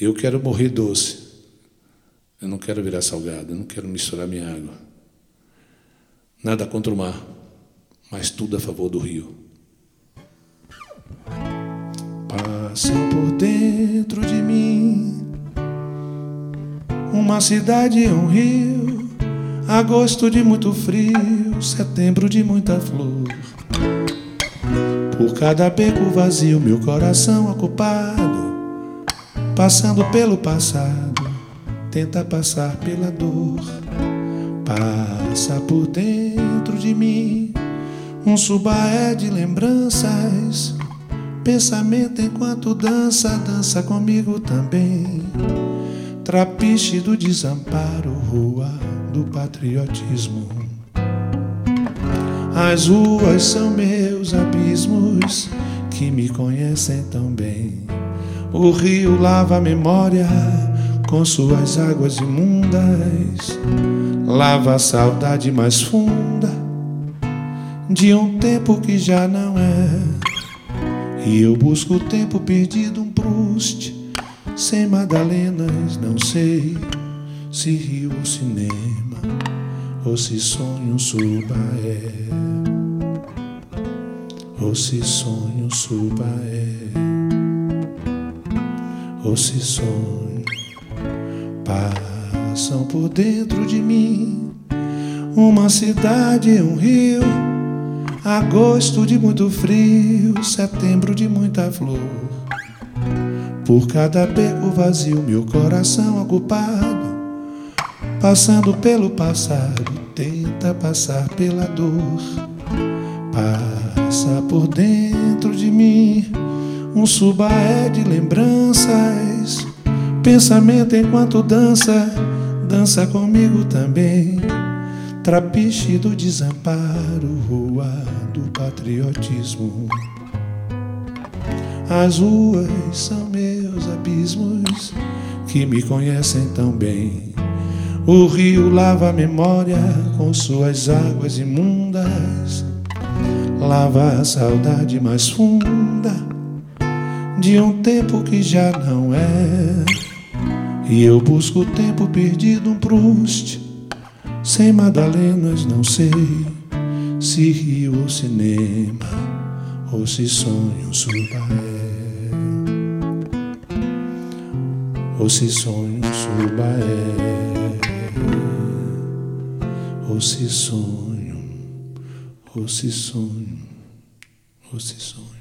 Eu quero morrer doce. Eu não quero virar salgado, eu não quero misturar minha água. Nada contra o mar, mas tudo a favor do rio. Passam por dentro de mim uma cidade e um rio, agosto de muito frio, setembro de muita flor. Por cada beco vazio, meu coração ocupado, passando pelo passado, tenta passar pela dor. Passa por dentro de mim um subaé de lembranças, pensamento enquanto dança, dança comigo também. Trapiche do desamparo, rua do patriotismo. As ruas são meus abismos que me conhecem tão bem. O rio lava a memória com suas águas imundas, lava a saudade mais funda de um tempo que já não é. E eu busco o tempo perdido, um Proust, sem Madalenas, não sei se rio ou cinema ou se sonho subaé, ou se sonho subaé, ou se sonho passam por dentro de mim uma cidade e um rio, agosto de muito frio, setembro de muita flor. Por cada beco vazio, meu coração ocupado passando pelo passado, tenta passar pela dor. Passa por dentro um subaé de lembranças, pensamento enquanto dança, dança comigo também. Trapiche do desamparo, rua do patriotismo. As ruas são meus abismos que me conhecem tão bem. O rio lava a memória com suas águas imundas, lava a saudade mais funda de um tempo que já não é. E eu busco o tempo perdido, um Proust, sem Madalenas, não sei se rio ou cinema, ou se sonho subaé, ou se sonho subaé ou se sonho, ou se sonho, ou se sonho.